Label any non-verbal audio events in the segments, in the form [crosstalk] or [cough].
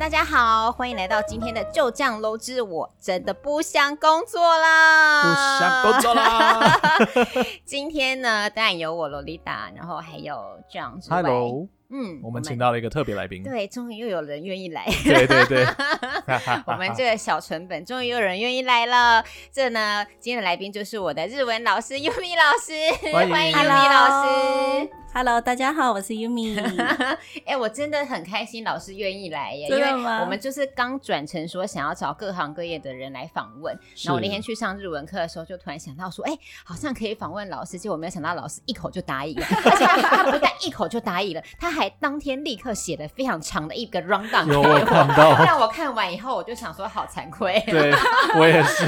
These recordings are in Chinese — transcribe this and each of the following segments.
大家好，欢迎来到今天的就酱楼之我真的不想工作啦，不想工作啦。[laughs] 今天呢，当然有我罗丽达，然后还有酱之外。Hello 嗯，我们请到了一个特别来宾。对，终于又有人愿意来。对 [laughs] 对对，[laughs] 我们这个小成本，终于有人愿意来了。这呢，今天的来宾就是我的日文老师 Yumi 老师，欢迎，欢迎 Yumi 老师。Hello，大家好，我是 Yumi。[laughs] 哎、欸，我真的很开心，老师愿意来耶，真的吗？因为我们就是刚转成说想要找各行各业的人来访问。然后我那天去上日文课的时候，就突然想到说，哎、欸，好像可以访问老师。结果没有想到老师一口就答应了，而且他不但一口就答应了，他还当天立刻写了非常长的一个 rundown。[laughs] 有我看到，[laughs] 让我看完以后，我就想说，好惭愧。对，我也是。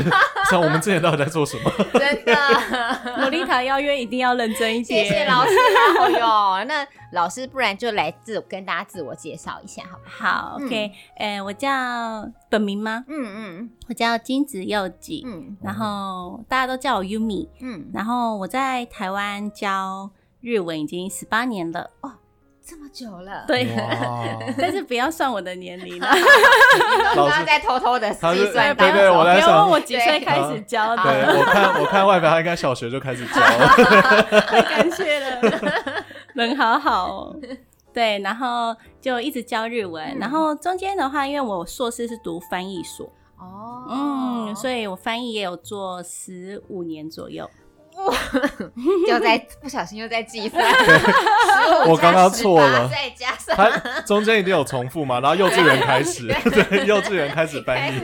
像我们之前到底在做什么？[laughs] 真的，洛丽塔邀约一定要认真一点。谢谢老师。哟，那老师，不然就来自跟大家自我介绍一下，好不好？好，OK，呃、嗯欸，我叫本名吗？嗯嗯，我叫金子佑吉，嗯，然后大家都叫我 Yumi，嗯，然后我在台湾教日文已经十八年了，哦，这么久了，对，[laughs] 但是不要算我的年龄了，[laughs] 老师在偷偷的计算，对对，我在想，问我几岁开始教的？对，我看我看外表，他应该小学就开始教了，[laughs] 太感谢了。人好好哦，对，然后就一直教日文，嗯、然后中间的话，因为我硕士是读翻译所，哦，嗯，所以我翻译也有做十五年左右，哇，[laughs] 就在不小心又在计算，[laughs] 我刚刚错了，再加上它中间一定有重复嘛，然后幼稚园开始，对，[laughs] 对，幼稚园开始翻译。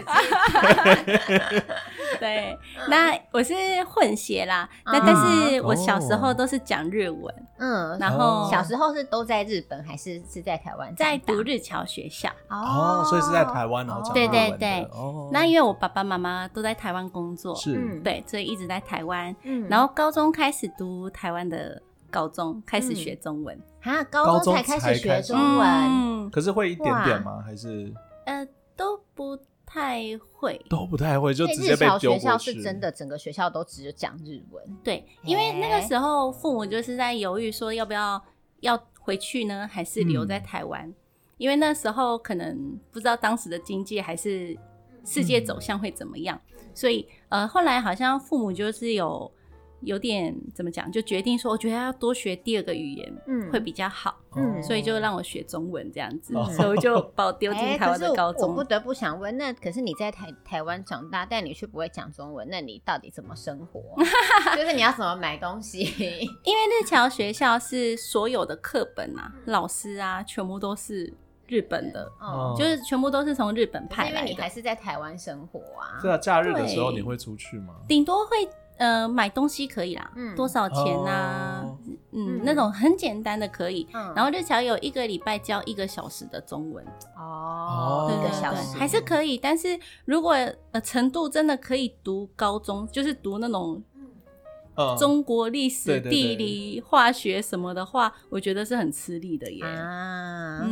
对，那我是混血啦，那、嗯、但是我小时候都是讲日文，嗯，然后小时候是都在日本还是是在台湾？在读日侨学校哦，所以是在台湾然后讲日文。对对对，哦，那因为我爸爸妈妈都在台湾工作，是，对，所以一直在台湾，嗯，然后高中开始读台湾的高中，开始学中文，啊、嗯，高中才开始学中文，嗯，可是会一点点吗？还是呃都不。太会都不太会，就直接被丢。学校是真的，整个学校都只有讲日文。对，因为那个时候父母就是在犹豫，说要不要要回去呢，还是留在台湾？嗯、因为那时候可能不知道当时的经济还是世界走向会怎么样，嗯、所以呃，后来好像父母就是有。有点怎么讲，就决定说，我觉得要多学第二个语言，嗯，会比较好，嗯，所以就让我学中文这样子，嗯、所以就把我丢进台湾的高中。欸、我不得不想问，那可是你在台台湾长大，但你却不会讲中文，那你到底怎么生活？[laughs] 就是你要怎么买东西？因为日侨学校是所有的课本啊、老师啊，全部都是日本的，哦、嗯，就是全部都是从日本派来的。因为你还是在台湾生活啊？是啊，假日的时候你会出去吗？顶多会。呃，买东西可以啦，嗯，多少钱啊？哦、嗯，那种很简单的可以。嗯，然后日侨有一个礼拜教一个小时的中文。哦，对对对，还是可以。但是如果呃程度真的可以读高中，就是读那种。中国历史、地理、化学什么的话，我觉得是很吃力的耶。啊，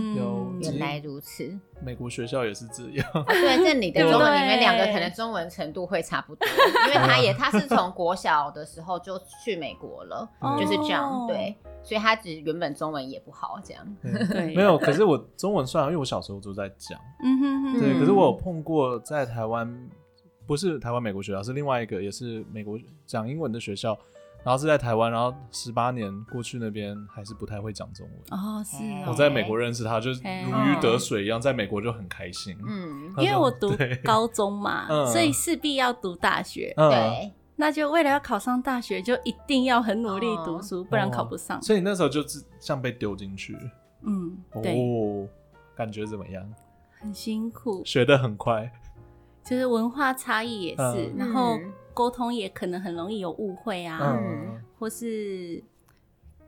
原来如此。美国学校也是这样。[laughs] 对，这你的中文，你们两个可能中文程度会差不多，[laughs] 因为他也他是从国小的时候就去美国了，就是这样。对，所以他只原本中文也不好，这样。对，[laughs] 没有。可是我中文算，因为我小时候都在讲。嗯哼哼。对，可是我有碰过在台湾。不是台湾美国学校，是另外一个也是美国讲英文的学校，然后是在台湾，然后十八年过去那边还是不太会讲中文。哦，是哦。我在美国认识他，就是如鱼得水一样，在美国就很开心。嗯，因为我读高中嘛，所以势必要读大学。对，那就为了要考上大学，就一定要很努力读书，不然考不上。所以你那时候就是像被丢进去。嗯，哦，感觉怎么样？很辛苦，学得很快。就是文化差异也是，嗯、然后沟通也可能很容易有误会啊，嗯、或是。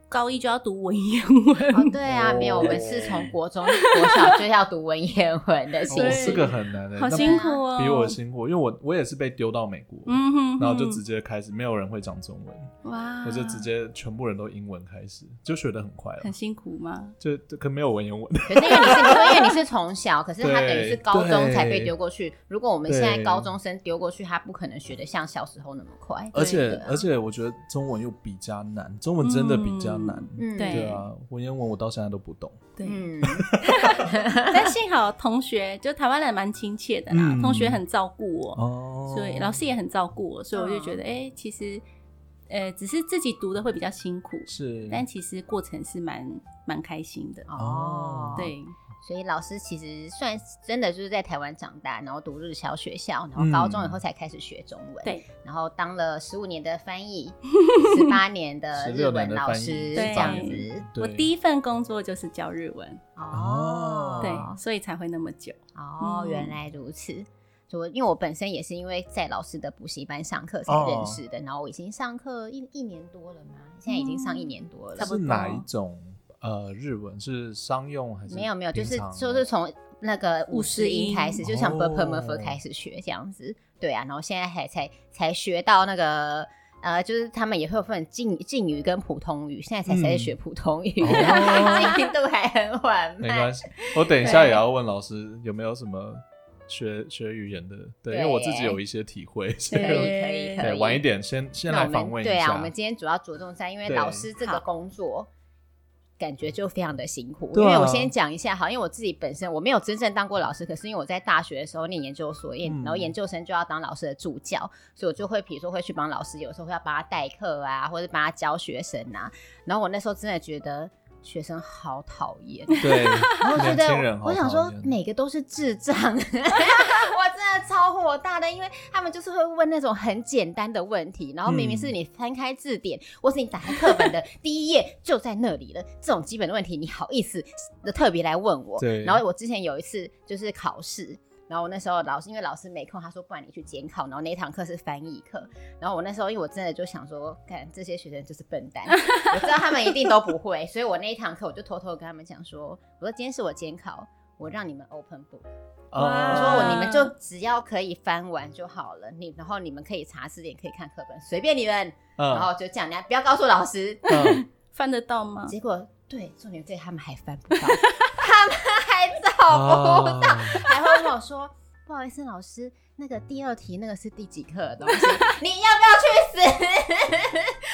高一就要读文言文。哦，对啊，没有，我们是从国中、国小就要读文言文的。其实这个很难的，好辛苦哦，比我辛苦，因为我我也是被丢到美国，嗯哼，然后就直接开始，没有人会讲中文，哇，我就直接全部人都英文开始，就学得很快了。很辛苦吗？就可没有文言文。可是因为你是，[laughs] 因为你是从小，可是他等于是高中才被丢过去。如果我们现在高中生丢过去，他不可能学得像小时候那么快。而且而且，我觉得中文又比较难，中文真的比较难。嗯，对。对啊，文言文我到现在都不懂。对，嗯，[laughs] 但幸好同学就台湾人蛮亲切的啦，嗯。同学很照顾我，哦，所以老师也很照顾我，所以我就觉得，哎、其实，呃，只是自己读的会比较辛苦，是，但其实过程是蛮蛮开心的。哦，对，所以老师其实算真的就是在台湾长大，然后读日侨学校，然后高中以后才开始学中文，对，然后当了十五年的翻译，[laughs] 十八年的日文老师，对这样子。我第一份工作就是教日文，哦，对，所以才会那么久。哦，原来如此。就因为我本身也是因为在老师的补习班上课才认识的，然后我已经上课一一年多了嘛，现在已经上一年多了。差不多是哪一种呃日文？是商用还是？没有没有，就是就是从那个五十音开始，就像 b p m f 开始学这样子。对啊，然后现在还才才学到那个呃，就是他们也会有分敬敬语跟普通语，现在才才学普通语，[laughs] 进度还很缓慢。没关系，我等一下也要问老师有没有什么。学学语言的，对，因为我自己有一些体会，可以 [laughs] 可以可以。晚一点先先来访问一下。对啊，我们今天主要着重在，因为老师这个工作感觉就非常的辛苦。因为我先讲一下，哈，因为我自己本身我没有真正当过老师，可是因为我在大学的时候念研究所，研然后研究生就要当老师的助教，所以我就会比如说会去帮老师，有时候会要帮他代课啊，或者帮他教学生啊。然后我那时候真的觉得。学生好讨厌，对，然后觉得我想说每个都是智障，[laughs] 我真的超火大的，因为他们就是会问那种很简单的问题，然后明明是你翻开字典，嗯、或是你打开课本的第一页就在那里了，这种基本的问题你好意思的特别来问我？对。然后我之前有一次就是考试。然后我那时候老师因为老师没空，他说不然你去监考。然后那堂课是翻译课。然后我那时候因为我真的就想说，看这些学生就是笨蛋，[laughs] 我知道他们一定都不会，所以我那一堂课我就偷偷跟他们讲说，我说今天是我监考，我让你们 open book，我说我你们就只要可以翻完就好了，你然后你们可以查字典，可以看课本，随便你们。然后就这样，你不要告诉老师，[laughs] 翻得到吗？结果对，重点对他们还翻不到。他们还找不到，还会问我说：“不好意思，老师，那个第二题那个是第几课的东西？你要不要去死？”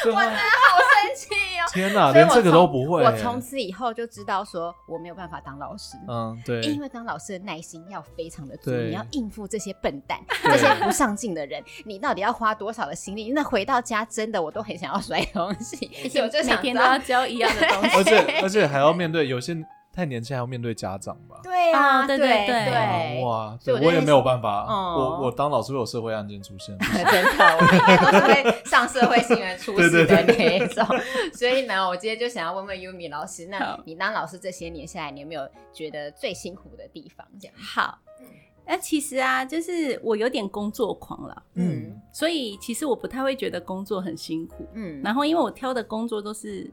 我真的好生气哦！天哪，连这个都不会。我从此以后就知道说我没有办法当老师。嗯，对，因为当老师的耐心要非常的足，你要应付这些笨蛋、这些不上进的人，你到底要花多少的心力？那回到家真的我都很想要摔东西，而且我就每天都要教一样的东西，而且而且还要面对有些。太年轻还要面对家长吧？对啊，对对对对，哇，我也没有办法，我我当老师会有社会案件出现，[laughs] 真的，我应该都是会上社会新闻出事的那一种。所以呢，我今天就想要问问 Yumi 老师，那你当老师这些年下来，你有没有觉得最辛苦的地方？这样？好，那其实啊，就是我有点工作狂了，嗯，所以其实我不太会觉得工作很辛苦，嗯，然后因为我挑的工作都是，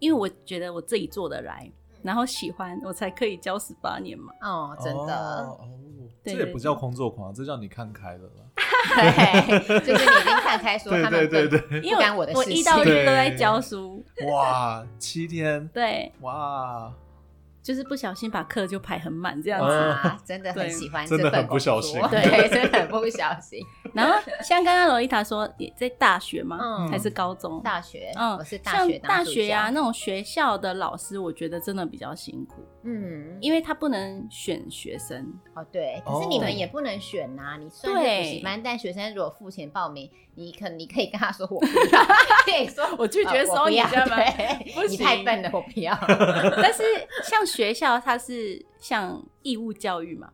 因为我觉得我自己做得来。然后喜欢我才可以教十八年嘛。哦，真的。哦，这也不叫工作狂，这叫你看开了啦。对，就是你已经看开，[laughs] 说他们对对对，不干我的事情。我一到日都在教书。哇，七天。对。哇。就是不小心把课就排很满这样子，啊真的很喜欢，真的很不小心，对，真的很不小心。[laughs] 然后像刚刚罗伊塔说，也在大学吗？嗯还是高中？大学，嗯，我是大学。像大学呀，那种学校的老师，我觉得真的比较辛苦，嗯，因为他不能选学生。哦，对，可是你们也不能选呐。你虽然是补习班，但学生如果付钱报名，你可你可以跟他说我不 [laughs] 要，可以说我拒绝收你，对，你太笨了，我不要。[laughs] 但是像。学校它是像义务教育嘛，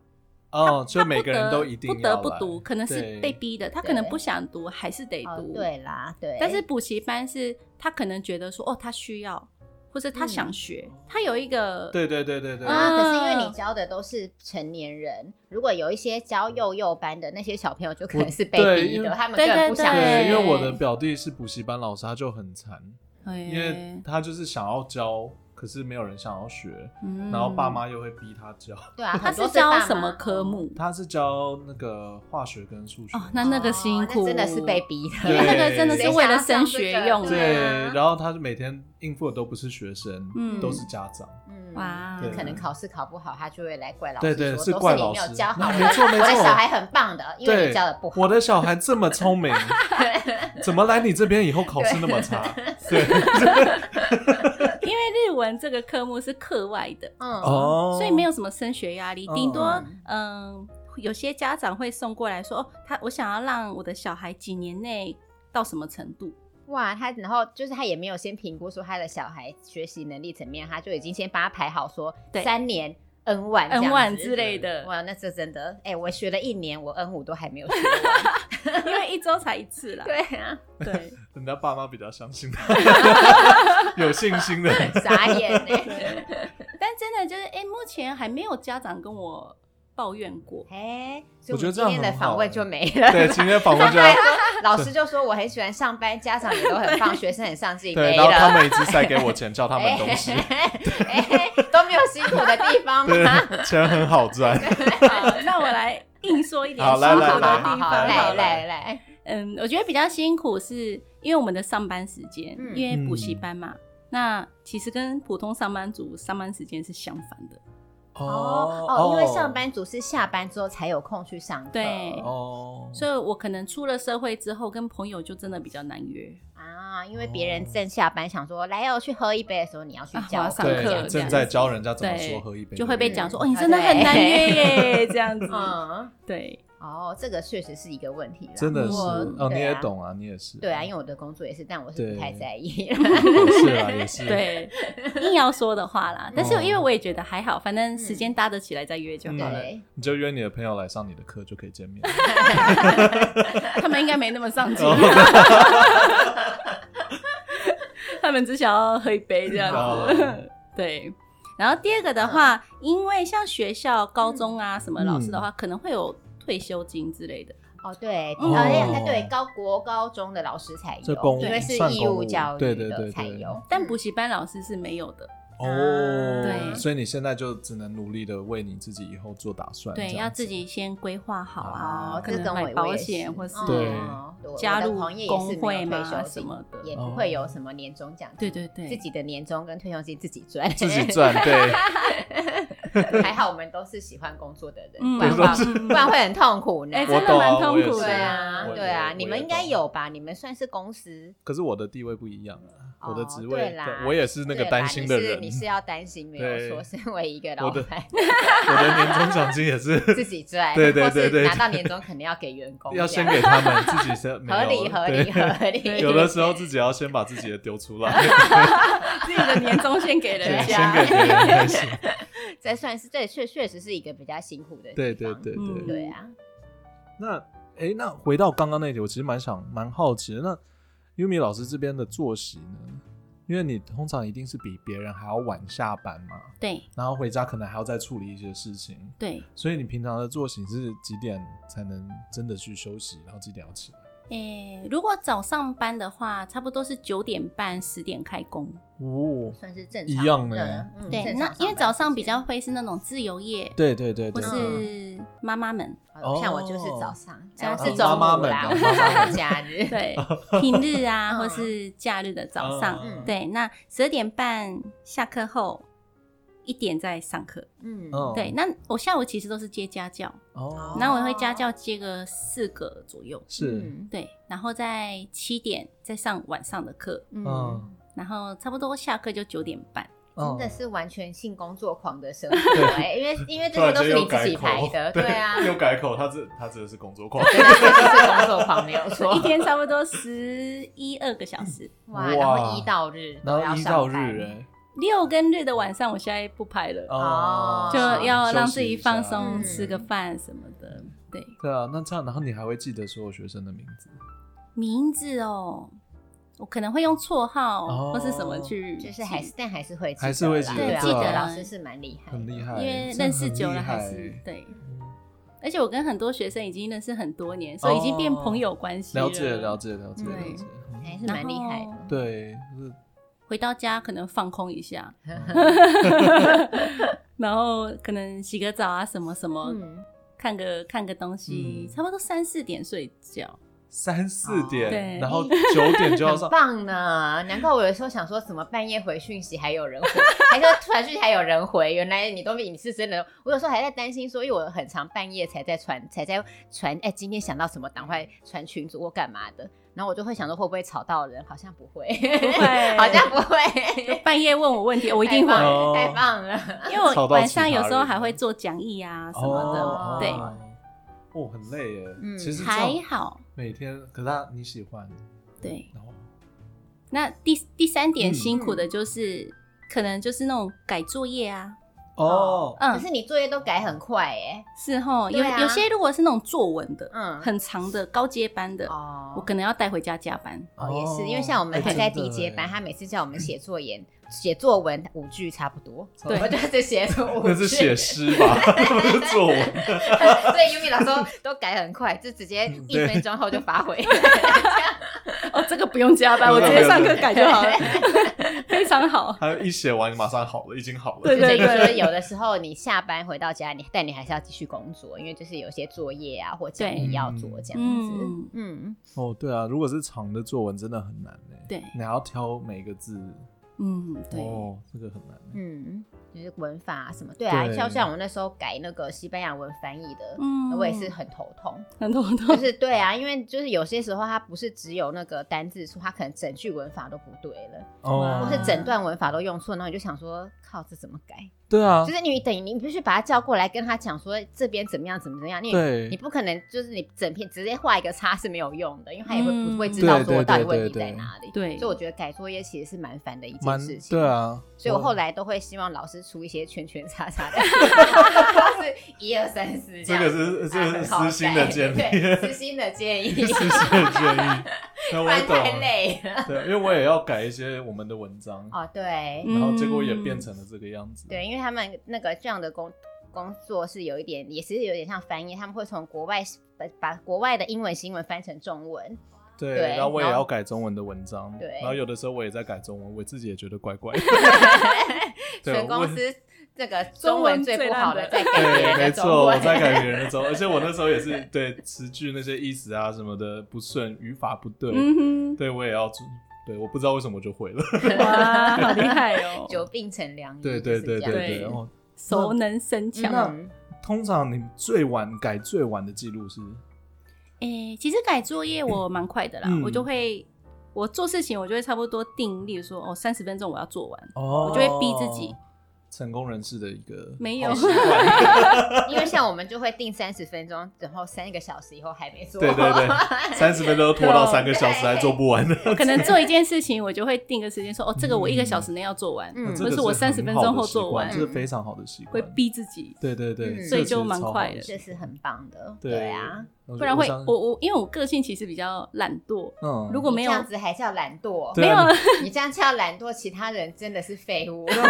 哦，所以每个人都一定不得不读，可能是被逼的，他可能不想读，还是得读，对啦，对。但是补习班是他可能觉得说，哦，他需要，或者他想学，他有一个，对对对对对。啊，可是因为你教的都是成年人，如果有一些教幼幼班的那些小朋友，就可能是被逼的，他们根本不想学。因为我的 [laughs] 表弟是补习班老师，他就很惨，因为他就是想要教。可是没有人想要学，嗯、然后爸妈又会逼他教。对啊，[laughs] 他是教什么科目？他是教那个化学跟数学。哦，那那个辛苦，哦、真的是被逼的。因为那个真的是为了升学用的。对，然后他每天应付的都不是学生，嗯、都是家长。嗯，哇，可能考试考不好，他就会来怪老师，对对，是怪老师。没有教好，没错没错。我的小孩很棒的，因为你教的不好。我的小孩这么聪明，[laughs] 怎么来你这边以后考试那么差？对。日文这个科目是课外的，嗯。哦，所以没有什么升学压力，顶多嗯嗯，有些家长会送过来说，哦，他我想要让我的小孩几年内到什么程度。哇，他然后就是他也没有先评估说他的小孩学习能力怎么样，他就已经先把他排好说对。三年 N 万 N 万之类的，哇，那这真的，哎、欸，我学了一年，我 N 五都还没有学完，[laughs] 因为一周才一次啦。对啊，对，人家爸妈比较相信他，[laughs] 有信心的，傻眼呢。[laughs] 但真的就是，哎、欸，目前还没有家长跟我。抱怨过，哎，所以我们今天的访问就没了。对，今天访问就老师就说我很喜欢上班，家长也都很棒，学生很上进。对，然后他们一直塞给我钱，叫他们东西，都没有辛苦的地方吗？钱很好赚。那我来硬说一点辛苦的地方。来来来，嗯，我觉得比较辛苦是因为我们的上班时间，因为补习班嘛，那其实跟普通上班族上班时间是相反的。哦哦，因为上班族是下班之后才有空去上课，对哦，所以我可能出了社会之后，跟朋友就真的比较难约啊。因为别人正下班，想说来要去喝一杯的时候，你要去教上课，正在教人家怎么说喝一杯，就会被讲说哦，你真的很难约耶，这样子。嗯，对。哦，这个确实是一个问题，真的是哦，你也懂啊，你也是。对啊，因为我的工作也是，但我是不太在意。[laughs] 是啊，也是。对，[laughs] 硬要说的话啦，但是因为我也觉得还好，反正时间搭得起来再约就好了。你就约你的朋友来上你的课就可以见面。[laughs] 他们应该没那么上进，[laughs] 他们只想要喝一杯这样子。对。然后第二个的话，因为像学校、高中啊什么老师的话，可能会有。退休金之类的哦，对，呃，对，高国高中的老师才有，因为是义务教育的才有，但补习班老师是没有的。哦，对，所以你现在就只能努力的为你自己以后做打算。对，要自己先规划好啊，可能买保险或是加入工会嘛什么的，也不会有什么年终奖。对对对，自己的年终跟退休金自己赚，自己赚。对。[laughs] [laughs] 还好我们都是喜欢工作的人，不然不然会很痛苦呢。真的蛮痛苦的。对啊，对啊，你们应该有吧？你们算是公司，可是我的地位不一样啊，我的职位，我也是那个担心的人。你是要担心没有错，身为一个老板，我的年终奖金也是 [laughs] 自己赚，对对对对，拿到年终肯定要给员工，要先给他们，自己先 [laughs] 合理合理合理。有的时候 [laughs] 自己要先把自己的丢出来，自己的年终先给人家，先给别人开心。这算是这确确实是一个比较辛苦的，对对对对对啊。那哎，那回到刚刚那一点，我其实蛮想蛮好奇的。那优米老师这边的作息呢？因为你通常一定是比别人还要晚下班嘛，对，然后回家可能还要再处理一些事情，对，所以你平常的作息是几点才能真的去休息，然后几点要起来？诶，如果早上班的话，差不多是九点半十点开工，哦，算是正常一样的。对，那因为早上比较会是那种自由业，对对对，或是妈妈们，像我就是早上，像是妈妈们啦，妈妈们。[laughs] 假日，[laughs] 对，平日啊，[laughs] 或是假日的早上，对，那十二点半下课后。一点在上课，嗯，对，那我下午其实都是接家教，哦，然后我会家教接个四个左右，是，对，然后在七点再上晚上的课，嗯，然后差不多下课就九点半，真的是完全性工作狂的生活，对，因为 [laughs] 因为这些都是你自己排的，对啊，又改口，他这他真的是工作狂，[laughs] 对，是工作狂没有错，一天差不多十一二个小时，哇，然后一到日，然后一到日，哎。六跟日的晚上，我现在不拍了，哦，就要让自己放松，吃个饭什么的。对，对啊，那这样，然后你还会记得所有学生的名字？名字哦，我可能会用绰号或是什么去，就是还是但还是会还是会记得，记得老师是蛮厉害，很厉害，因为认识久了还是对。而且我跟很多学生已经认识很多年，所以已经变朋友关系了。了解，了解，了解，了解，还是蛮厉害的。对。回到家可能放空一下，[laughs] 然后可能洗个澡啊，什么什么，看个看个东西，差不多三四点睡觉。三四点，对然后九点就要上，[laughs] 棒呢！难怪我有时候想说，怎么半夜回讯息还有人回，[laughs] 还说传讯息还有人回，原来你都你是真的。我有时候还在担心说，因为我很常半夜才在传，才在传，哎、欸，今天想到什么，赶快传群主或干嘛的。然后我就会想说，会不会吵到人？好像不会，不会，好像不会。[laughs] 半夜问我问题，我一定会。太棒了，因为我晚上有时候还会做讲义啊什么的，哦、对。哦，很累耶。嗯，其实还好。每天，可是他你喜欢。对。然后，那第第三点辛苦的就是，可能就是那种改作业啊。哦。嗯。可是你作业都改很快哎。是齁，有有些如果是那种作文的，嗯，很长的高阶班的，哦，我可能要带回家加班。哦，也是，因为像我们还在低阶班，他每次叫我们写作业。写作文五句差不多，对，我就是写作文。那是写诗吧，不是作文。[laughs] 所以 Yumi 老师都改很快，就直接一分钟后就发回。[laughs] [laughs] 哦，这个不用加班，我直接上课改就好了，[laughs] 非常好。他一写完马上好了，已经好了。对对对，有的时候你下班回到家，你但你还是要继续工作，因为就是有些作业啊或者你要做这样子。嗯。哦，对啊，如果是长的作文，真的很难呢。对，你还要挑每个字。嗯，对，哦，这个很难。嗯，就是文法啊什么，对啊，像像我那时候改那个西班牙文翻译的，嗯，我也是很头痛，很头痛。就是对啊，因为就是有些时候它不是只有那个单字数，它可能整句文法都不对了，哦，或是整段文法都用错，然后你就想说，靠，这怎么改？对啊，就是你等于你必须把他叫过来，跟他讲说这边怎么样，怎么怎么样。你你不可能就是你整篇直接画一个叉是没有用的，因为他也会不会知道说到底问题在哪里。对，所以我觉得改作业其实是蛮烦的一件事情。对啊，所以我后来都会希望老师出一些圈圈叉叉的，[laughs] 是一二三四这个是这个是私心的建议，私心的建议，私心的建议。[laughs] 不然太累了。对，因为我也要改一些我们的文章。哦，对。然后结果也变成了这个样子。对，因为。因为他们那个这样的工工作是有一点，也是有点像翻译，他们会从国外把把国外的英文新闻翻成中文。对，然后我也要改中文的文章。对，然后有的时候我也在改中文，我自己也觉得怪怪的。[laughs] 全公司这个中文最不好的在改别人的中文，没错，我在改别人的中文，而且我那时候也是对词句那些意思啊什么的不顺，语法不对，对我也要注。对，我不知道为什么就会了。[laughs] 哇，好厉害哦！[laughs] 久病成良医。对对对对对，然后熟能生巧。通常你最晚改最晚的记录是？诶，其实改作业我 [coughs] 蛮快的啦，我就会我做事情我就会差不多定，例如说哦三十分钟我要做完，我就会逼自己。成功人士的一个没有，[laughs] 因为像我们就会定三十分钟，然后三个小时以后还没做。对对对，[laughs] 三十分钟拖到三个小时还做不完的。[laughs] 可能做一件事情，我就会定个时间说，哦，这个我一个小时内要做完，或是我三十分钟后做完，这是非常好的习惯。会逼自己。对对对，所以就蛮快的，这是很棒的。对啊。不然会，我我因为我个性其实比较懒惰，嗯，如果没有这样子还叫懒惰，[laughs] 没有 [laughs] 你这样叫懒惰，其他人真的是废物。可是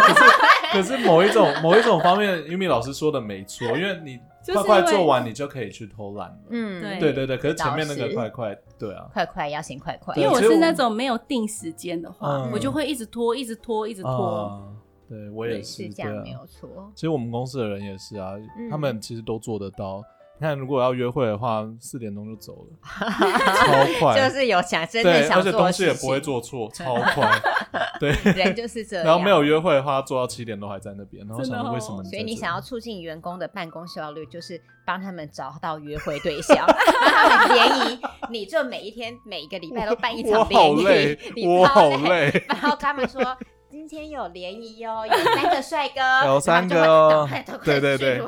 [laughs] 可是某一种某一种方面，Yumi 老师说的没错，因为你快快做完，你就可以去偷懒了。嗯，对对对。可是前面那个快快，对啊，快快要先快快。因为我是那种没有定时间的话，我就会一直拖，一直拖，一直拖。对我也是这样，没有错。其实我们公司的人也是啊，他们其实都做得到。你看，如果要约会的话，四点钟就走了，[laughs] 超快。就是有想真的想做，而且东西也不会做错，超快。[laughs] 对，人就是这样。然后没有约会的话，做到七点都还在那边，然后想说为什么？所以你想要促进员工的办公效率，就是帮他们找到约会对象，[laughs] 让他们联谊。你就每一天、每一个礼拜都办一场联谊，我好累。然后他们说。今天有联谊哦，有三个帅哥，[laughs] 有三个哦，对对对，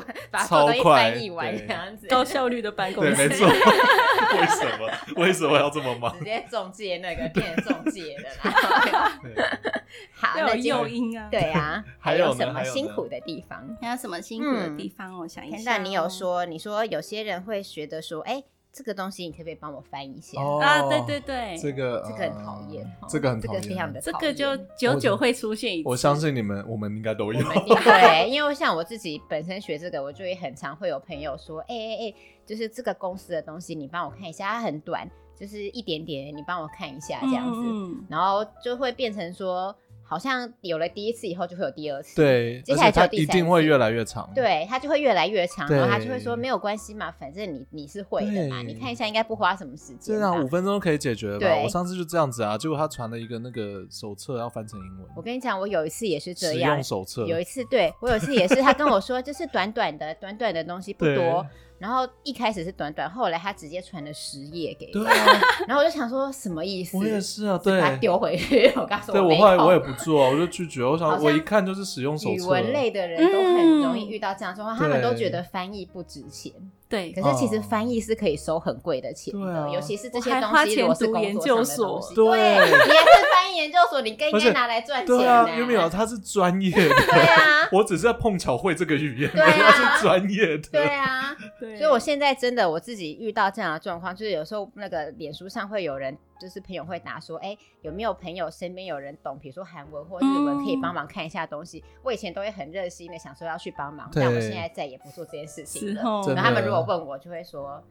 超快，翻译完这样子，高效率的办公室，没错。[laughs] 为什么？为什么要这么忙？直接中介那个 [laughs] 变中介的啦。好，那诱因啊，对啊，还有什么辛苦的地方？还有什么辛苦的地方？我想一下。那你有说，你说有些人会觉得说，哎。这个东西你可不可以帮我翻一下啊？对对对，这个这个很讨厌，这个很讨厌，这个非常的讨厌，这个就久久会出现一次。我相信你们，我们应该都有。对，因为像我自己本身学这个，我就会很常会有朋友说，哎哎哎，就是这个公司的东西，你帮我看一下，它很短，就是一点点，你帮我看一下这样子，然后就会变成说。好像有了第一次以后，就会有第二次。对，接下来就一定会越来越长。对，它就会越来越长，然后他就会说没有关系嘛，反正你你是会的嘛，你看一下应该不花什么时间。对啊五分钟可以解决了吧？对我上次就这样子啊，结果他传了一个那个手册要翻成英文。我跟你讲，我有一次也是这样，使用手册。有一次，对我有一次也是，他跟我说就是短短的、短短的东西不多。然后一开始是短短，后来他直接传了十页给我，对啊，然后我就想说什么意思？我也是啊，对，把它丢回去。我告诉我，对我后来我也不做，我就拒绝。我想我一看就是使用手册。语文类的人都很容易遇到这样状况，他们都觉得翻译不值钱。对，可是其实翻译是可以收很贵的钱的，尤其是这些东西，如果是工作上的东西。对，你也是翻译研究所，你更应该拿来赚钱。对啊，因为没有他是专业的。对啊，我只是在碰巧会这个语言，对啊，他是专业的。对啊，所以我现在真的我自己遇到这样的状况，就是有时候那个脸书上会有人，就是朋友会打说，哎，有没有朋友身边有人懂，比如说韩文或日文，可以帮忙看一下东西。我以前都会很热心的想说要去帮忙，但我现在再也不做这件事情了。然后他们如果问我，就会说，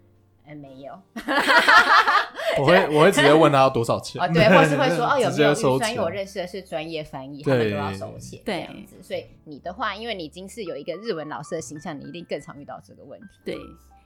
嗯，没有。[laughs] 我会我会直接问他要多少钱。哦，对，或是会说 [laughs] 哦，有没有预算？因为我认识的是专业翻译，他们都要收钱这样子。所以你的话，因为你已经是有一个日文老师的形象，你一定更常遇到这个问题。对。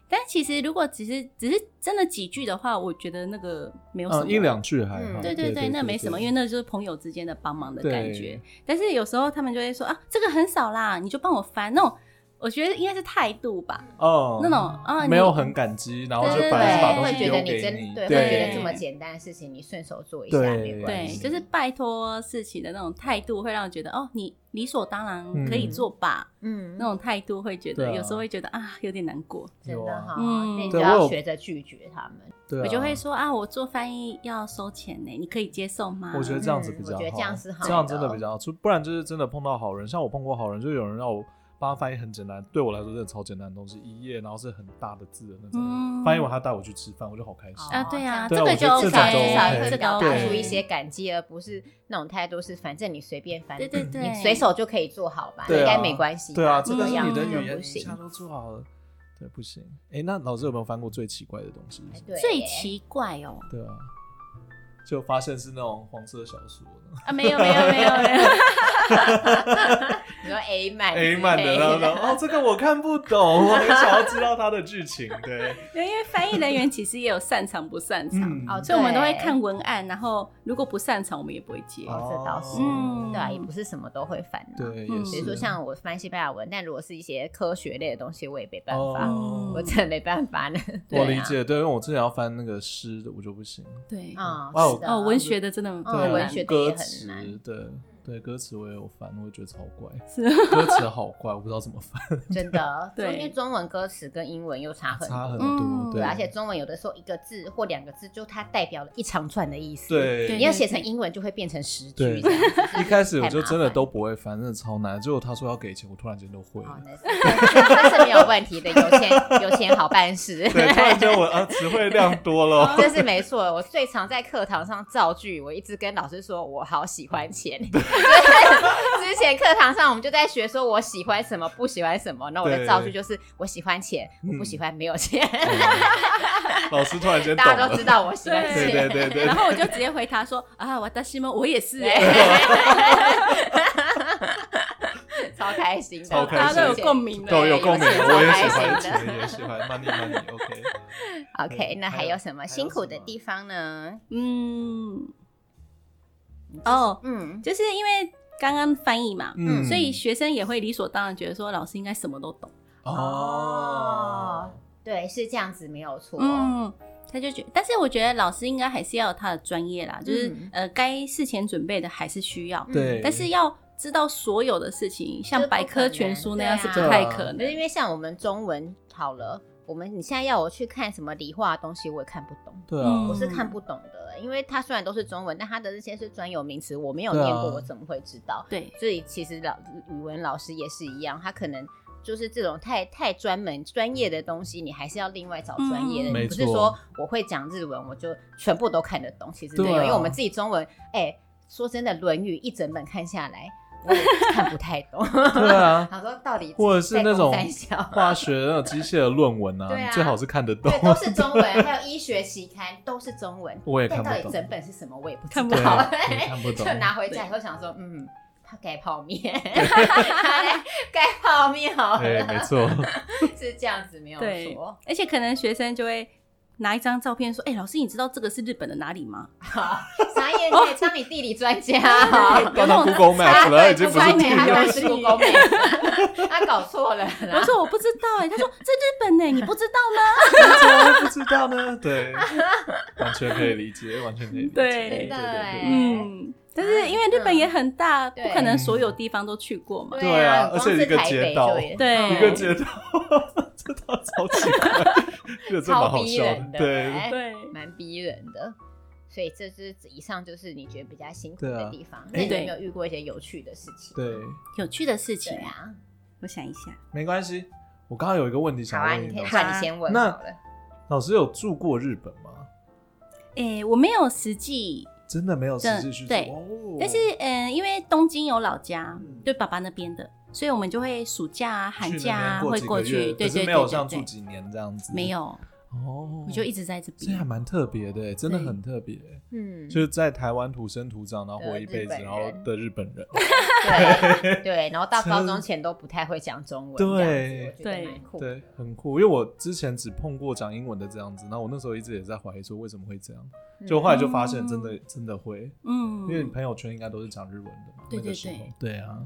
但其实，如果只是只是真的几句的话，我觉得那个没有什么，一两句还好。对对对，那没什么，因为那就是朋友之间的帮忙的感觉。但是有时候他们就会说啊，这个很少啦，你就帮我翻那种。我觉得应该是态度吧，哦，那种啊，没有很感激，然后就反而把东西丢给你，对，会觉得这么简单的事情你顺手做一下没关系，对，就是拜托事情的那种态度，会让我觉得哦，你理所当然可以做吧，嗯，那种态度会觉得有时候会觉得啊，有点难过，真的哈，那你就要学着拒绝他们，我就会说啊，我做翻译要收钱呢，你可以接受吗？我觉得这样子比较好，我觉得这样是好，这样真的比较好，不然就是真的碰到好人，像我碰过好人，就有人让我。帮他翻译很简单，对我来说真的超简单的东西，一页然后是很大的字的那种。嗯、翻译完他带我去吃饭，我就好开心啊！对啊，这个就至少至少会表达出一些感激，而不是那种态度是反正你随便翻，对对对，你随手就可以做好吧？应该没关系。对啊，这个是你的语言，一下都做好了，对，不行。哎，那老师有没有翻过最奇怪的东西？最奇怪哦，对啊。就发现是那种黄色小说啊，没有没有没有没有，[laughs] [laughs] 你说 A 漫 A 漫的那种哦，这个我看不懂，我很想要知道它的剧情。对，[laughs] 因为翻译人员其实也有擅长不擅长，所以我们都会看文案，然后如果不擅长，我们也不会接。哦，这倒是，嗯对啊，也不是什么都会翻。对，比如说像我翻西班牙文，但如果是一些科学类的东西，我也没办法，我真的没办法呢。[laughs] 我理解，对，因为我之前要翻那个诗的，我就不行。对啊。哦，文学的真的，对，文学的也很难，对。对，歌词我也有翻，我也觉得超怪。是 [laughs] 歌词好怪，我不知道怎么翻。[laughs] 真的，[laughs] 对，因为中文歌词跟英文又差很差很多，对，而且中文有的时候一个字或两个字，就它代表了一长串的意思。对，你要写成英文就会变成十句。一开始我就真的都不会翻，真的超难。结果他说要给钱，我突然间都会了。这是没有问题的，有钱有钱好办事。对，突然间我啊词汇量多了。这是没错，我最常在课堂上造句，我一直跟老师说我好喜欢钱。之前课堂上我们就在学，说我喜欢什么，不喜欢什么。那我的造句就是我喜欢钱，我不喜欢没有钱。老师突然间 [laughs] 大家都知道我喜欢钱，对对对。然后我就直接回答说啊，我的西蒙，我也是哎，[laughs] 超开心，超开心，大家都有共鸣的，都有共鸣，我也喜欢钱，也喜欢 money money。OK，OK，那还有什么辛苦的地方呢？嗯。哦，嗯，就是因为刚刚翻译嘛，嗯，所以学生也会理所当然觉得说老师应该什么都懂。哦，对，是这样子，没有错。嗯，他就觉得，但是我觉得老师应该还是要有他的专业啦，就是呃，该事前准备的还是需要。对，但是要知道所有的事情，像百科全书那样是不太可能。因为像我们中文好了，我们你现在要我去看什么理化的东西，我也看不懂。对啊，我是看不懂的。因为它虽然都是中文，但它的那些是专有名词，我没有念过，我怎么会知道？对，所以其实老语文老师也是一样，他可能就是这种太太专门专业的东西，你还是要另外找专业的。嗯、你不是说我会讲日文，我就全部都看得懂。其实没有，啊、因为我们自己中文，哎、欸，说真的，《论语》一整本看下来。我也看不太懂。[laughs] 对啊，[laughs] 想说到底或者是那种化学那种机械的论文啊，[laughs] 对啊最好是看得懂。对，都是中文，还有医学期刊都是中文，我也看不懂。但到底整本是什么，我也不知看不道。对，看不懂。就拿回家以后想说，嗯，他盖泡面，盖泡面好了。对，没错，是这样子，没有错。而且可能学生就会。拿一张照片说：“哎、欸，老师，你知道这个是日本的哪里吗？”好，[laughs] 傻眼，你也当你地理专家，刚刚 Google Map 了，已经不是地理了，是 Google Map，[laughs] 他搞错了。我说我不知道，哎，他说这日本呢，你不知道吗？怎么会不知道呢？对，完全可以理解，完全可以理解。对对对对，嗯。但是因为日本也很大，不可能所有地方都去过嘛。对啊，而且一个街道，对，一个街道，[laughs] 这倒超奇怪，这真蛮好笑的，对对，蛮逼人的。所以这是以上就是你觉得比较辛苦的地方。那你有没有遇过一些有趣的事情？对，有趣的事情啊，我想一下，没关系。我刚刚有一个问题想问你，你可以换你先问。那老师有住过日本吗？诶，我没有实际。真的没有实际去对，哦、但是嗯，因为东京有老家，嗯、对爸爸那边的，所以我们就会暑假啊、寒假啊会过去，对对对，没有像住几年这样子，没有哦，我就一直在这边，这还蛮特别的，真的很特别，嗯，就是在台湾土生土长，然后活一辈子，然后的日本人，[laughs] 对对，然后到高中前都不太会讲中文，对对对，很酷，因为我之前只碰过讲英文的这样子，然后我那时候一直也在怀疑说为什么会这样。就后来就发现，真的真的会，嗯，因为你朋友圈应该都是讲日文的嘛，对对对，对啊，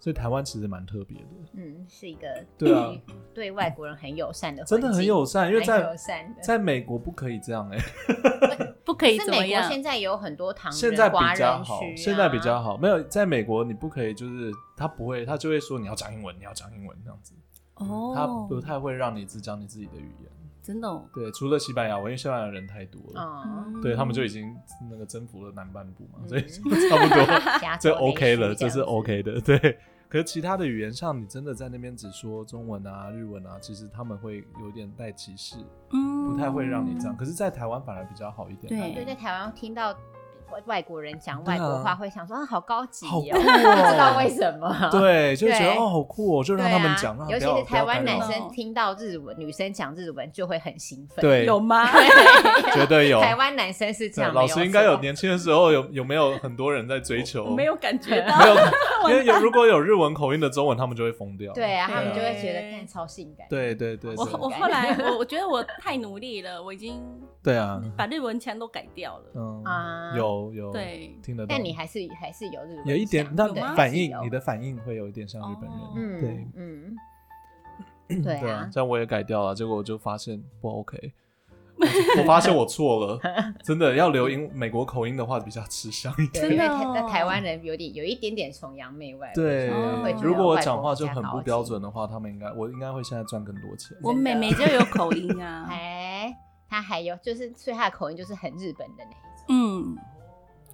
所以台湾其实蛮特别的，嗯，是一个对啊，对外国人很友善的，真的很友善，因为在在美国不可以这样哎，[laughs] 不可以怎么样？现在有很多唐人，现在比较好，现在比较好，没有在美国你不可以，就是他不会，他就会说你要讲英文，你要讲英文这样子，哦，他不太会让你只讲你自己的语言。真的哦，对，除了西班牙，我因为西班牙人太多了，对他们就已经那个征服了南半部嘛，所以 [laughs] 差不多这 OK 了，这是 OK 的。对，可是其他的语言上，你真的在那边只说中文啊、日文啊，其实他们会有点带歧视，不太会让你这样。可是，在台湾反而比较好一点。对，对，在台湾听到。外国人讲外国话会想说啊，好高级哦，不知道为什么。[laughs] 对，就觉得哦，好酷哦，就让他们讲。尤其是台湾男生听到日文，女生讲日文就会很兴奋。对，有吗？绝对有。台湾男生是这样。老师应该有年轻的时候有有没有很多人在追求？没有感觉到。[laughs] 没有，因为有如果有日文口音的中文，他们就会疯掉。对啊，他们就会觉得看超性感。对对对。我我后来我我觉得我太努力了，我已经对啊，把日文腔都改掉了。嗯啊，有有对。但你还是还是有日文，有一点，那反应，你的反应会有一点像日本人，对，嗯，[clears throat] 对啊，这样我也改掉了，结果我就发现不 OK，[laughs] 我发现我错了，[laughs] 真的要留英美国口音的话比较吃香一点，因为。在台湾人有点有一点点崇洋媚外，对，如果我讲话就很不标准的话，他们应该我应该会现在赚更多钱。我。妹妹就有口音啊，[laughs] 哎，她还有就是，所以她的口音就是很日本的那一种，嗯。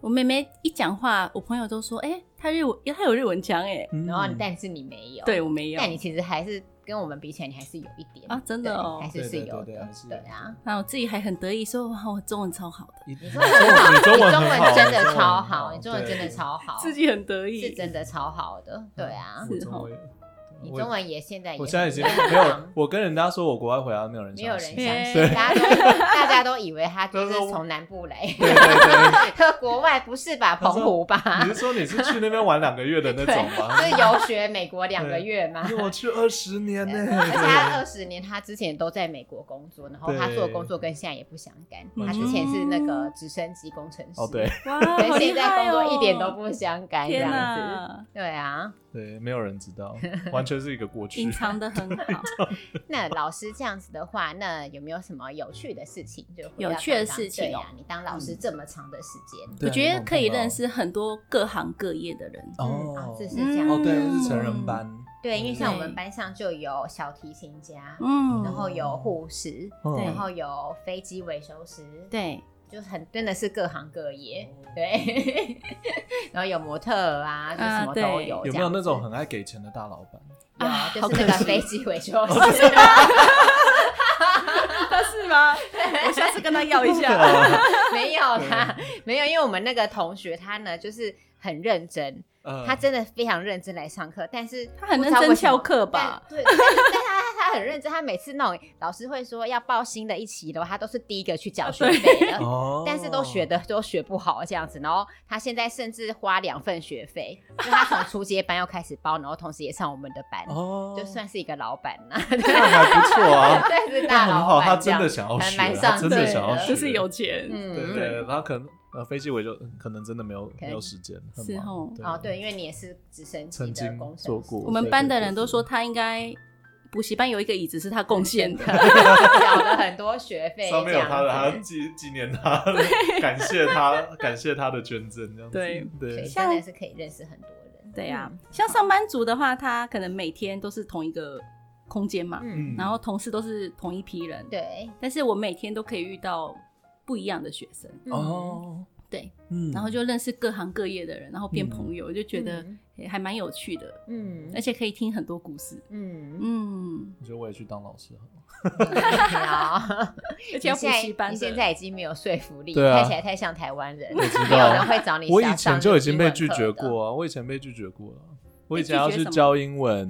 我妹妹一讲话，我朋友都说：“哎，她日文，她有日文腔哎。”然后，但是你没有，对我没有。但你其实还是跟我们比起来，你还是有一点啊，真的哦，还是是有的，对啊。那我自己还很得意说：“哇，我中文超好的。”你中文好，你中文真的超好，你中文真的超好，自己很得意，是真的超好的，对啊。你中文也现在也，我现在已经没有。我跟人家说我国外回来，没有人没有人相信，大家都 [laughs] 大家都以为他就是从南部来。对对对，[laughs] 可国外不是吧？澎湖吧？你是说你是去那边玩两个月的那种吗？是 [laughs] 游学美国两个月吗？我去二十年呢，而且他二十年，他之前都在美国工作，然后他做的工作跟现在也不相干。他之前是那个直升机工程师，哦对，跟现在工作一点都不相干，这样子。对啊。对，没有人知道，[laughs] 完全是一个过去，隐藏的很好。[laughs] [laughs] 那老师这样子的话，那有没有什么有趣的事情？就有趣的事情啊，你当老师这么长的时间，我觉得可以认识很多各行各业的人。哦，这是这样。哦，对，是成人班。对，因为像我们班上就有小提琴家，嗯，然后有护士，然后有飞机维修师，对。就很真的是各行各业，对，[laughs] 然后有模特儿啊，就什么都有。有没有那种很爱给钱的大老板？啊，就是那个飞机维修师。[laughs] 他是吗？我下次跟他要一下。[laughs] 没有啦，没有，因为我们那个同学他呢，就是很认真。他真的非常认真来上课，但是他很认真翘课吧？对，但他他很认真，他每次那种老师会说要报新的一期的话，他都是第一个去缴学费的，[laughs] 但是都学的都学不好这样子。然后他现在甚至花两份学费，就他从初阶班要开始报，然后同时也上我们的班，就算是一个老板呐，那还不错啊，[laughs] 对，是大老板，他真的想要学，他真的想要学，就是有钱，嗯，对对，他可能。呃，飞机我就可能真的没有没有时间，是哦，哦对，因为你也是直升机的工程师，做过。我们班的人都说他应该补习班有一个椅子是他贡献的，[laughs] 缴了很多学费，上面有他的，他纪纪念他，[laughs] 感谢他，感谢他的捐赠，这样子。对。对，现在是可以认识很多人。对呀，像上班族的话，他可能每天都是同一个空间嘛，嗯，然后同事都是同一批人，对。但是我每天都可以遇到。不一样的学生。哦，对，嗯，然后就认识各行各业的人，然后变朋友，就觉得还蛮有趣的，嗯，而且可以听很多故事，嗯。嗯，我觉得我也去当老师好，[laughs] 而且补习班，你现在已经没有说服力，看起来太像台湾人，没有人会找你。我以前就已经被拒绝过啊，我以前被拒绝过了，我以前要去教英文。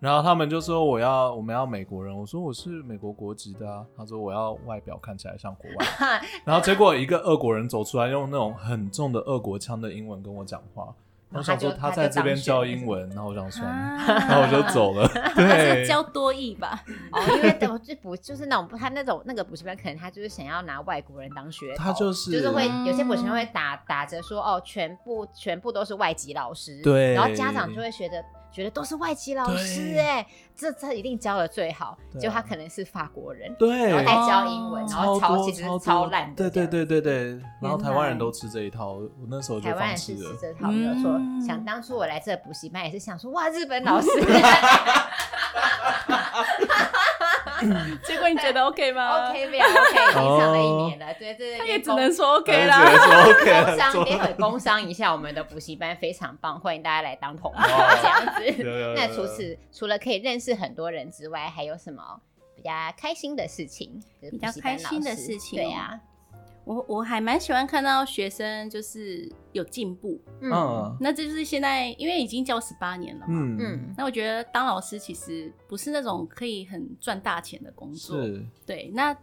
然后他们就说我要我们要美国人，我说我是美国国籍的啊。他说我要外表看起来像国外，[laughs] 然后结果一个俄国人走出来，用那种很重的俄国腔的英文跟我讲话。我想说他在这边教英文，然后我想说，[laughs] 然后我就走了。[laughs] 对，教多义吧。哦，因为等就补就是那种他那种那个补习班，可能他就是想要拿外国人当学，他就是就是会有些补习班会打打着说哦，全部全部都是外籍老师，对，然后家长就会觉得。觉得都是外籍老师哎，这这一定教的最好。就他可能是法国人，对，然后在教英文，然后超其实超烂。对对对对对，然后台湾人都吃这一套，我那时候就放弃了。台湾人是吃这套没有错。想当初我来这补习班也是想说，哇，日本老师。[laughs] [laughs] [laughs] 结果你觉得 OK 吗？OK 不了，OK，已经上了一年了，对对对，他也只能说 OK 啦。工商，也很工商一下，我们的补习班非常棒，欢迎大家来当同学这样子。那除此除了可以认识很多人之外，还有什么比较开心的事情？比较开心的事情，对呀。我我还蛮喜欢看到学生就是有进步，嗯，那这就是现在因为已经教十八年了嘛，嗯。嗯，那我觉得当老师其实不是那种可以很赚大钱的工作，是，对，那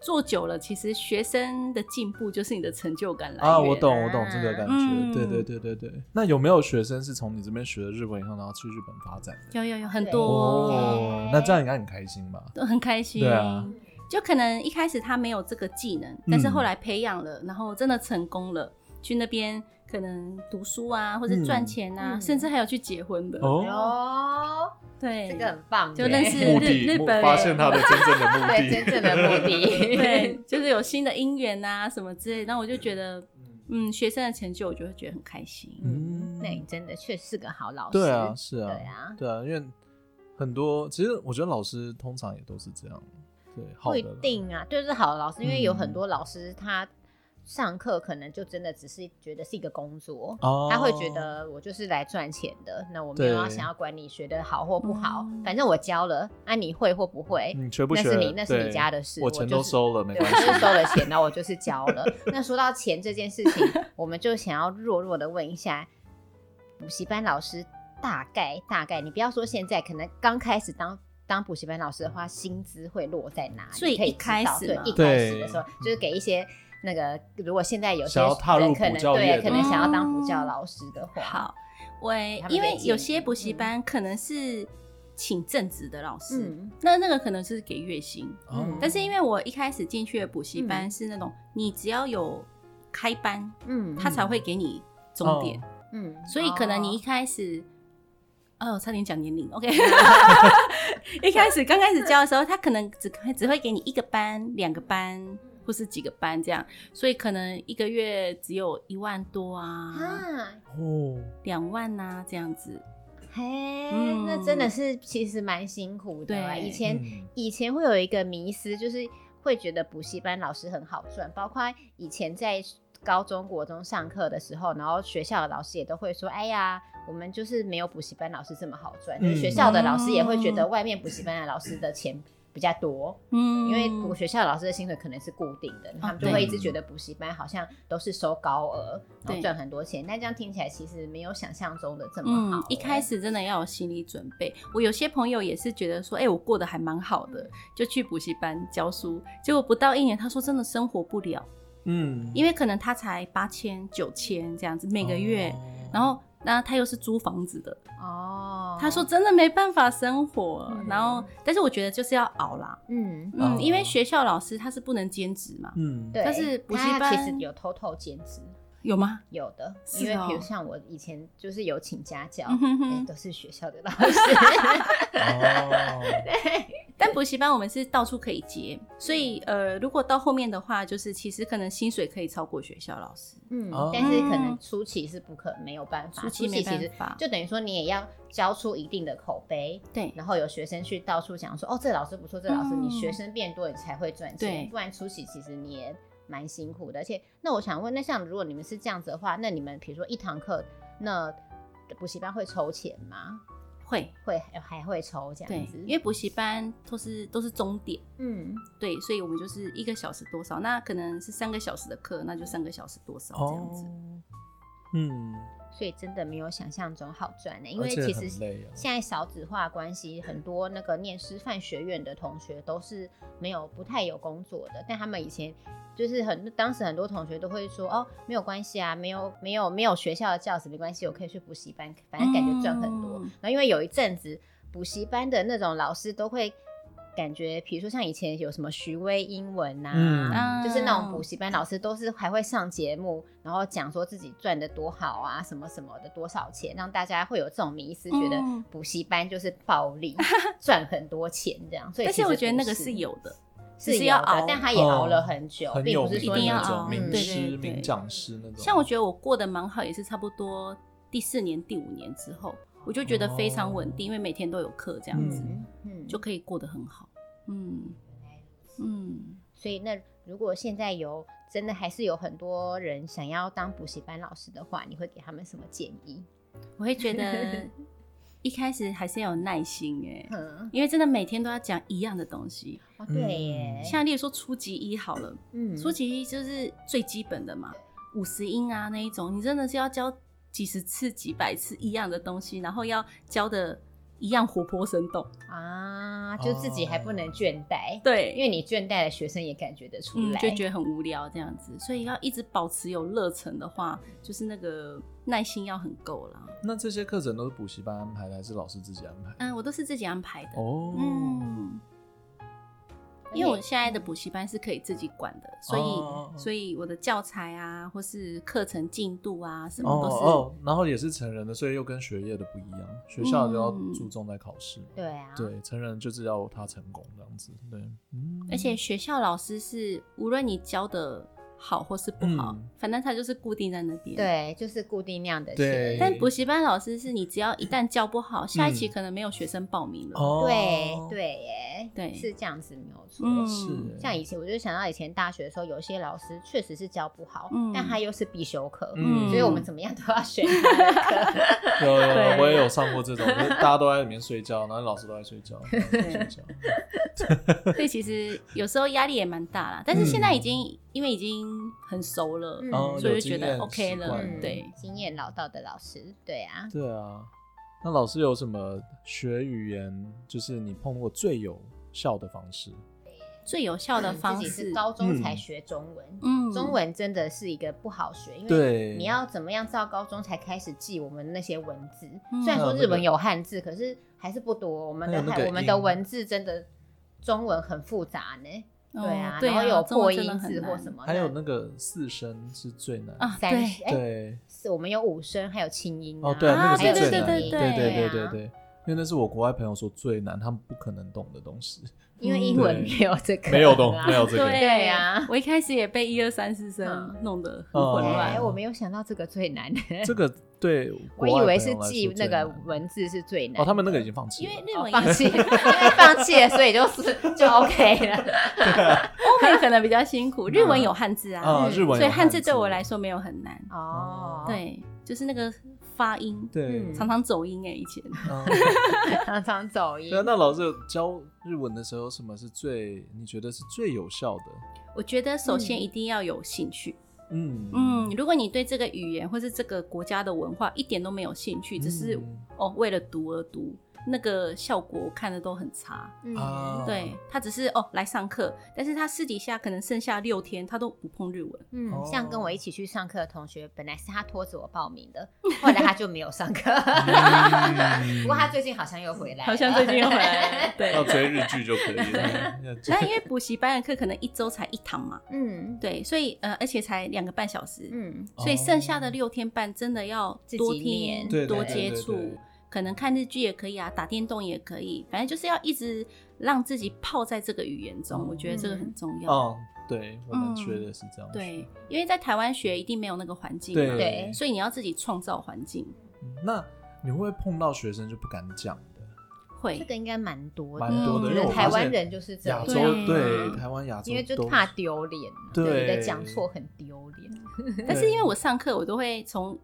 做久了，其实学生的进步就是你的成就感来源啊，我懂我懂这个感觉，嗯、对对对对对。那有没有学生是从你这边学了日文以后，然后去日本发展的？有有有很多。哦，那这样应该很开心吧？都很开心，对啊。就可能一开始他没有这个技能，但是后来培养了，然后真的成功了，去那边可能读书啊，或者赚钱啊，甚至还有去结婚的哦。对，这个很棒，就认识日日本，发现他的真正的目的，对，真正的目的，[laughs] 对，[laughs] 就是有新的姻缘啊什么之类。然后我就觉得，嗯，学生的成就，我就会觉得很开心。嗯，那你真的确实是个好老师。对啊，是啊，对啊，对啊，因为很多其实我觉得老师通常也都是这样。不一定啊，就是好的老师，因为有很多老师他上课可能就真的只是觉得是一个工作，他会觉得我就是来赚钱的，那我没有要想要管你学的好或不好，反正我教了，啊你会或不会，那是你那是你家的事，我钱都收了，没关系，我就是收了钱，[laughs] 那我就是教了。那说到钱这件事情，我们就想要弱弱的问一下，补习班老师大概大概，你不要说现在，可能刚开始当。当补习班老师的话，薪资会落在哪里？所以一开始，对，一开始的时候，就是给一些那个，如果现在有些人可能对，可能想要当补教老师的话，好，喂因为有些补习班可能是请正职的老师，那那个可能是给月薪，嗯，但是因为我一开始进去的补习班是那种，你只要有开班，嗯，他才会给你终点，嗯，所以可能你一开始。哦，差点讲年龄。OK，[laughs] [laughs] 一开始刚开始教的时候，他可能只只会给你一个班、两个班，或是几个班这样，所以可能一个月只有一万多啊，哦，两万啊这样子。嘿，那真的是其实蛮辛苦的。对，以前以前会有一个迷思，就是会觉得补习班老师很好赚，包括以前在高中国中上课的时候，然后学校的老师也都会说：“哎呀。”我们就是没有补习班老师这么好赚，就是学校的老师也会觉得外面补习班的老师的钱比较多，嗯，因为我学校老师的薪水可能是固定的，他们就会一直觉得补习班好像都是收高额，然后赚很多钱。但这样听起来其实没有想象中的这么好。一开始真的要有心理准备。我有些朋友也是觉得说，哎，我过得还蛮好的，就去补习班教书，结果不到一年，他说真的生活不了，嗯，因为可能他才八千九千这样子每个月，然后。那他又是租房子的。哦，他说真的没办法生活，嗯、然后但是我觉得就是要熬啦，嗯。嗯，因为学校老师他是不能兼职嘛，嗯，对但是补习班其实有偷偷兼职。有吗？有的，因为比如像我以前就是有请家教，欸、都是学校的老师。[laughs] [laughs] 哦，对。但补习班我们是到处可以接，所以呃，如果到后面的话，就是其实可能薪水可以超过学校老师。嗯，但是可能初期是不可没有办法，初期没办法，就等于说你也要交出一定的口碑，对，然后有学生去到处讲说，哦，这个、老师不错，这个、老师，你学生变多，你才会赚钱，对，不然初期其实你也。蛮辛苦的，而且那我想问，那像如果你们是这样子的话，那你们比如说一堂课，那补习班会抽钱吗？会。会还会抽这样子，因为补习班都是都是终点，嗯，对，所以我们就是一个小时多少，那可能是三个小时的课，那就三个小时多少这样子，哦、嗯。所以真的没有想象中好赚呢，因为其实现在少子化关系，很多那个念师范学院的同学都是没有不太有工作的，但他们以前就是很当时很多同学都会说哦，没有关系啊，没有没有没有学校的教职没关系，我可以去补习班，反正感觉赚很多。然后因为有一阵子补习班的那种老师都会。感觉，比如说像以前有什么徐威英文呐、啊，嗯、就是那种补习班老师都是还会上节目，然后讲说自己赚的多好啊，什么什么的多少钱，让大家会有这种迷思，觉得补习班就是暴利，赚、嗯、很多钱这样。所以，但是我觉得那个是有的，是要熬，但他也熬了很久，哦、并不是说一定要熬。名师、名讲师那种。像我觉得我过得蛮好，也是差不多第四年、第五年之后。我就觉得非常稳定，哦、因为每天都有课这样子，嗯嗯、就可以过得很好。嗯嗯，所以那如果现在有真的还是有很多人想要当补习班老师的话，你会给他们什么建议？我会觉得 [laughs] 一开始还是要有耐心哎，嗯、因为真的每天都要讲一样的东西。哦，对耶，像例如说初级一好了，嗯，初级一就是最基本的嘛，五十音啊那一种，你真的是要教。几十次、几百次一样的东西，然后要教的一样活泼生动啊，就自己还不能倦怠。对，因为你倦怠了学生也感觉得出来，嗯，就觉得很无聊这样子。所以要一直保持有热忱的话，就是那个耐心要很够了。那这些课程都是补习班安排的，还是老师自己安排？嗯，我都是自己安排的。哦，嗯。因为我现在的补习班是可以自己管的，所以、哦、所以我的教材啊，或是课程进度啊，什么都是。哦，哦，然后也是成人的，所以又跟学业的不一样。学校就要注重在考试。对啊。对，成人就是要他成功这样子。对，嗯。而且学校老师是无论你教的。好或是不好，嗯、反正他就是固定在那边。对，就是固定那样的钱。对但补习班老师是你只要一旦教不好，嗯、下一期可能没有学生报名了。哦、对对耶，对，是这样子没有错。嗯、是。像以前，我就想到以前大学的时候，有些老师确实是教不好，嗯、但他又是必修课，嗯、所以我们怎么样都要选他的课。有 [laughs] 有，对我也有上过这种，就是大家都在里面睡觉，然后老师都在睡觉，睡觉。[laughs] 所以其实有时候压力也蛮大啦，但是现在已经、嗯、因为已经很熟了，嗯、所以就觉得 OK 了。嗯、对，经验老道的老师，对啊，对啊。那老师有什么学语言，就是你碰过最有效的方式？最有效的方式，是高中才学中文，嗯，中文真的是一个不好学，因为你要怎么样到高中才开始记我们那些文字？虽然说日文有汉字，可是还是不多。我们的我们的文字真的。中文很复杂呢，对啊，然后有破音字或什么，还有那个四声是最难啊，三对，是我们有五声，还有清音哦，对，啊那个是最难，对对对对对对，因为那是我国外朋友说最难，他们不可能懂的东西。[laughs] 因为英文没有这个，没有懂，没有这个。对呀，我一开始也被一二三四声弄得很混乱。哎，我没有想到这个最难。这个对，我以为是记那个文字是最难。哦，他们那个已经放弃了，因为日文放弃，[laughs] 因为放弃了，所以就是就 OK 了。[laughs] [laughs] 欧美可能比较辛苦，日文有汉字啊，日文，所以汉字对我来说没有很难。哦，对，就是那个。发音，对，常常走音哎，以前常常走音。对，那老师教日文的时候，什么是最你觉得是最有效的？我觉得首先一定要有兴趣。嗯嗯，如果你对这个语言或是这个国家的文化一点都没有兴趣，只是哦为了读而读。那个效果我看的都很差，嗯，对，他只是哦来上课，但是他私底下可能剩下六天他都不碰日文，嗯，像跟我一起去上课的同学，本来是他拖着我报名的，[laughs] 后来他就没有上课，[laughs] 不过他最近好像又回来，好像最近又回来，对，[laughs] 要追日剧就可以了。那因为补习班的课可能一周才一堂嘛，嗯，对，所以呃而且才两个半小时，嗯，所以剩下的六天半真的要多听多接触。可能看日剧也可以啊，打电动也可以，反正就是要一直让自己泡在这个语言中，嗯、我觉得这个很重要。哦，对，我们学的是这样、嗯。对，因为在台湾学一定没有那个环境嘛，对，所以你要自己创造环境。那你会不会碰到学生就不敢讲的？会，这个应该蛮多，蛮多的。因为台湾人就是这样，亚洲对台湾亚洲，因为就怕丢脸，对，的讲错很丢脸。[laughs] 但是因为我上课，我都会从。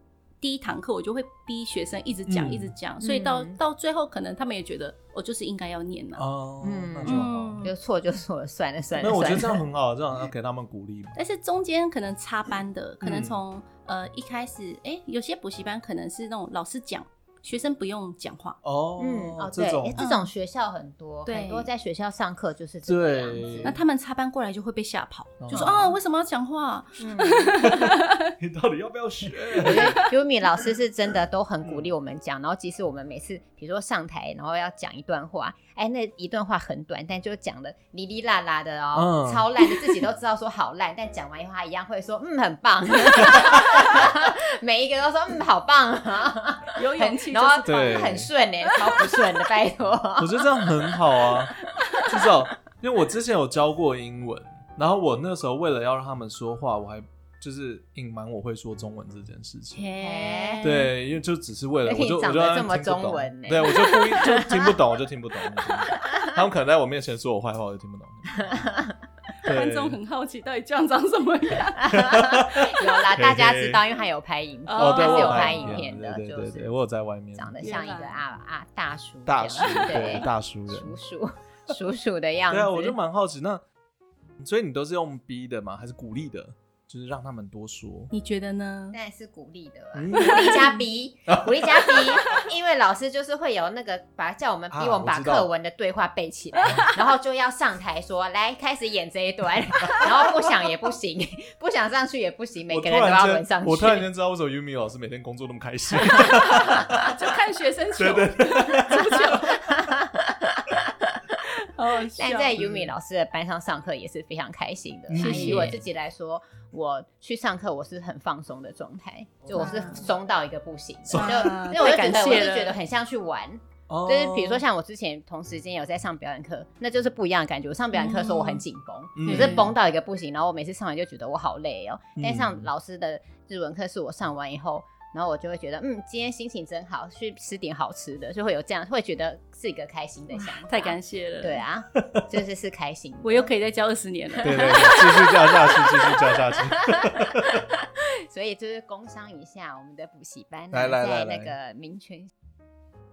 第一堂课我就会逼学生一直讲，一直讲，所以到到最后可能他们也觉得我就是应该要念了。哦，嗯，那就好，就错就错了，算了算了。那我觉得这样很好，这样要给他们鼓励嘛。但是中间可能插班的，可能从呃一开始，哎，有些补习班可能是那种老师讲。学生不用讲话哦，嗯哦，对，这种学校很多，很多在学校上课就是这个样子。那他们插班过来就会被吓跑，就说哦，为什么要讲话？[laughs] 你到底要不要学？我觉得 Yumi 老师是真的都很鼓励我们讲，然后即使我们每次比如说上台，然后要讲一段话，哎，那一段话很短，但就讲的哩哩啦啦的哦，超烂的，自己都知道说好烂，但讲完以后他一样会说嗯很棒，[laughs] 每一个都说嗯好棒啊，有勇气。然后对，很顺呢，超不顺的，拜托。我觉得这样很好啊，至少因为我之前有教过英文，然后我那时候为了要让他们说话，我还就是隐瞒我会说中文这件事情。对，因为就只是为了，我就我就这么中文，对，我就故意就听不懂，我就听不懂。他们可能在我面前说我坏话，我就听不懂。[laughs] 观众很好奇，到底这样长什么样？[laughs] 有啦，大家知道，因为他有拍影片，他是有拍影片的，对对对，我有在外面，长得像一个啊啊大叔，大叔对大叔人，叔叔 [laughs] 叔叔的样子。对啊，我就蛮好奇，那所以你都是用逼的吗？还是鼓励的？就是让他们多说，你觉得呢？当然是鼓励的，鼓励加逼，鼓励加逼，因为老师就是会有那个把叫我们逼我们把课文的对话背起来，然后就要上台说来开始演这一段，然后不想也不行，不想上去也不行，每个人都要轮上去。我突然间知道为什么 Yumi 老师每天工作那么开心，[laughs] 就看学生球，对对但在 Yumi 老师的班上上课也是非常开心的。以我自己来说，我去上课我是很放松的状态，就我是松到一个不行，就因为我就觉得我是觉得很像去玩，就是比如说像我之前同时间有在上表演课，那就是不一样的感觉。我上表演课的时候我很紧绷，就是绷到一个不行，然后我每次上完就觉得我好累哦。但上老师的日文课是我上完以后。然后我就会觉得，嗯，今天心情真好，去吃点好吃的，就会有这样，会觉得是一个开心的想法。太感谢了。对啊，[laughs] 就是是开心。我又可以再教二十年了。对对对，继续教下去，继续教下去。[laughs] 所以就是工商一下我们的补习班，来来来，在那个民权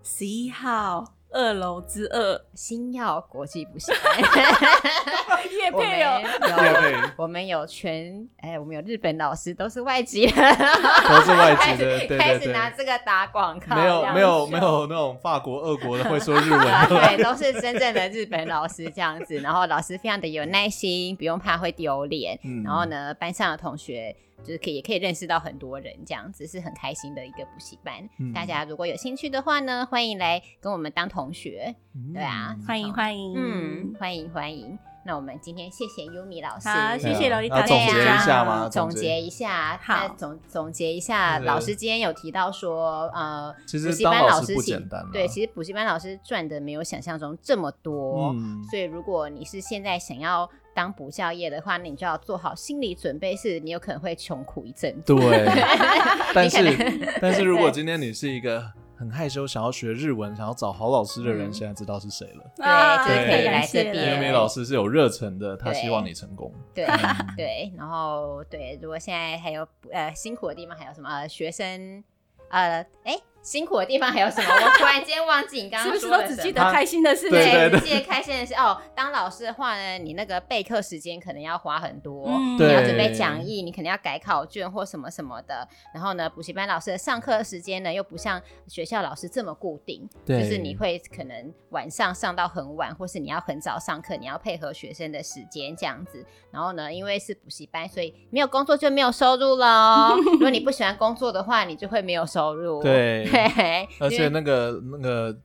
十一号。二楼之二。星耀国际补习班，[laughs] 业配哦，有我们有全哎，我们有日本老师，都是外籍的，都是外籍的，对 [laughs] 开始拿这个打广告，没有没有没有那种法国、俄国的会说日文，[laughs] 对，都是真正的日本老师这样子。然后老师非常的有耐心，不用怕会丢脸。然后呢，班上的同学。就是可以，也可以认识到很多人，这样子是很开心的一个补习班。嗯、大家如果有兴趣的话呢，欢迎来跟我们当同学。嗯、对啊，欢迎欢迎，嗯，欢迎欢迎。那我们今天谢谢 Yumi 老师，好，谢谢萝莉塔。总结一下吗？总结一下，好，总总结一下。老师今天有提到说，呃，补习班老师不简单。对，其实补习班老师赚的没有想象中这么多。嗯，所以如果你是现在想要。当补教业的话，那你就要做好心理准备，是你有可能会穷苦一阵。对，[laughs] 但是但是如果今天你是一个很害羞、想要学日文、想要找好老师的人，现在知道是谁了。对，就可以来这边。因为老师是有热忱的，他希望你成功。对 [laughs] 对，然后对，如果现在还有呃辛苦的地方，还有什么呃学生？呃，哎。辛苦的地方还有什么？我突然间忘记你刚刚说的是不是都只记得开心的事情？对，只记得开心的事。哦，当老师的话呢，你那个备课时间可能要花很多，嗯、你要准备讲义，你可能要改考卷或什么什么的。然后呢，补习班老师的上课时间呢，又不像学校老师这么固定，就是你会可能晚上上到很晚，或是你要很早上课，你要配合学生的时间这样子。然后呢，因为是补习班，所以没有工作就没有收入了。[laughs] 如果你不喜欢工作的话，你就会没有收入。对。对，而且那个那个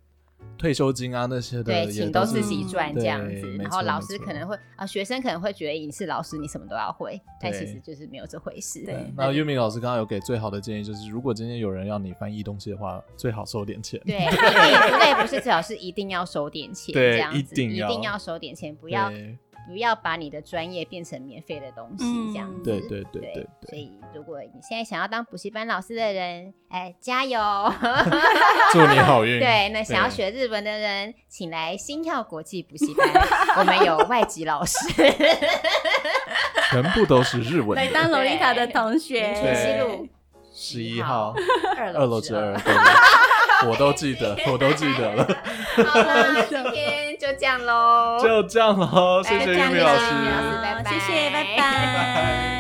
退休金啊那些的，对，请都自己赚这样子。然后老师可能会啊，学生可能会觉得你是老师，你什么都要会，但其实就是没有这回事。对。那玉明老师刚刚有给最好的建议，就是如果今天有人要你翻译东西的话，最好收点钱。[laughs] 对，对，不是最好是一定要收点钱，对，这样子一定一定要收点钱，不要。不要把你的专业变成免费的东西，这样子。对对对对。所以，如果你现在想要当补习班老师的人，哎，加油！[laughs] 祝你好运。对，那想要学日文的人，请来心跳国际补习班，我们有外籍老师，[laughs] 全部都是日文。来当萝莉塔的同学，西路十一号二楼之二。我都记得，[laughs] 我都记得了。好了，今天就这样喽，就这样喽，谢谢玉米老师，拜拜，谢谢，拜拜。